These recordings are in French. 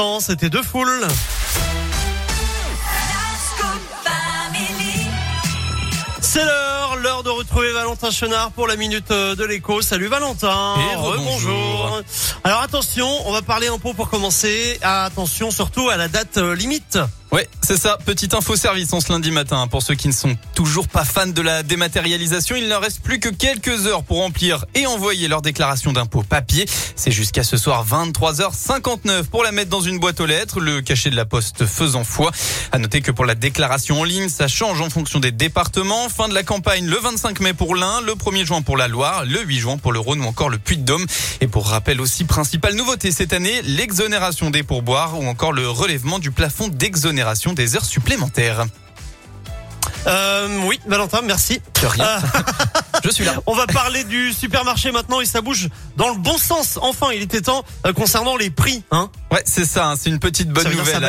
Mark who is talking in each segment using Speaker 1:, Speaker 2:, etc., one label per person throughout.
Speaker 1: l'instant, c'était deux foules. C'est l'heure, l'heure de retrouver Valentin Chenard pour la minute euh, de l'écho. Salut Valentin.
Speaker 2: Et rebonjour.
Speaker 1: Alors attention, on va parler impôts pour commencer. Attention surtout à la date euh, limite.
Speaker 2: Ouais, c'est ça. Petite info service en ce lundi matin. Pour ceux qui ne sont toujours pas fans de la dématérialisation, il ne reste plus que quelques heures pour remplir et envoyer leur déclaration d'impôt papier. C'est jusqu'à ce soir 23h59 pour la mettre dans une boîte aux lettres, le cachet de la poste faisant foi. À noter que pour la déclaration en ligne, ça change en fonction des départements. Fin de la campagne le 25 mai pour l'Ain, le 1er juin pour la Loire, le 8 juin pour le Rhône ou encore le Puy-de-Dôme. Et pour rappel aussi, principale nouveauté cette année, l'exonération des pourboires ou encore le relèvement du plafond d'exonération des heures supplémentaires.
Speaker 1: Euh, oui, Valentin, merci.
Speaker 2: De rien. Je suis là.
Speaker 1: On va parler du supermarché maintenant et ça bouge dans le bon sens. Enfin, il était temps euh, concernant les prix. Hein
Speaker 2: Ouais, c'est ça. hein, C'est une petite bonne nouvelle.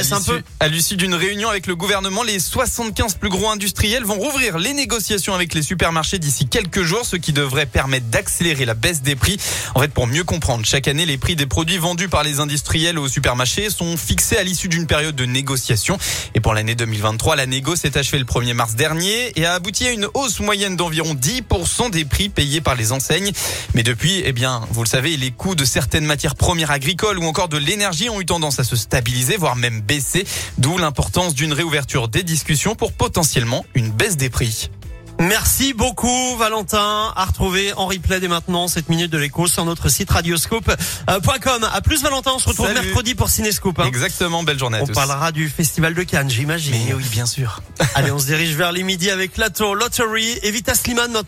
Speaker 2: À l'issue d'une réunion avec le gouvernement, les 75 plus gros industriels vont rouvrir les négociations avec les supermarchés d'ici quelques jours, ce qui devrait permettre d'accélérer la baisse des prix. En fait, pour mieux comprendre, chaque année, les prix des produits vendus par les industriels aux supermarchés sont fixés à l'issue d'une période de négociation. Et pour l'année 2023, la négo s'est achevée le 1er mars dernier et a abouti à une hausse moyenne d'environ 10% des prix payés par les enseignes. Mais depuis, eh bien, vous le savez, les coûts de certaines matières premières agricoles ou encore de l'énergie ont eu tendance à se stabiliser, voire même baisser, d'où l'importance d'une réouverture des discussions pour potentiellement une baisse des prix.
Speaker 1: Merci beaucoup Valentin. À retrouver en replay dès maintenant cette minute de l'écho sur notre site radioscope.com. À plus Valentin, on se retrouve
Speaker 2: Salut.
Speaker 1: mercredi pour Cinescope. hein.
Speaker 2: Exactement, belle journée à
Speaker 1: On
Speaker 2: tous.
Speaker 1: parlera du festival de Cannes, j'imagine.
Speaker 2: Mais oui, bien sûr.
Speaker 1: Allez, on se dirige vers les midis avec Lato Lottery et Vita Slimane maintenant.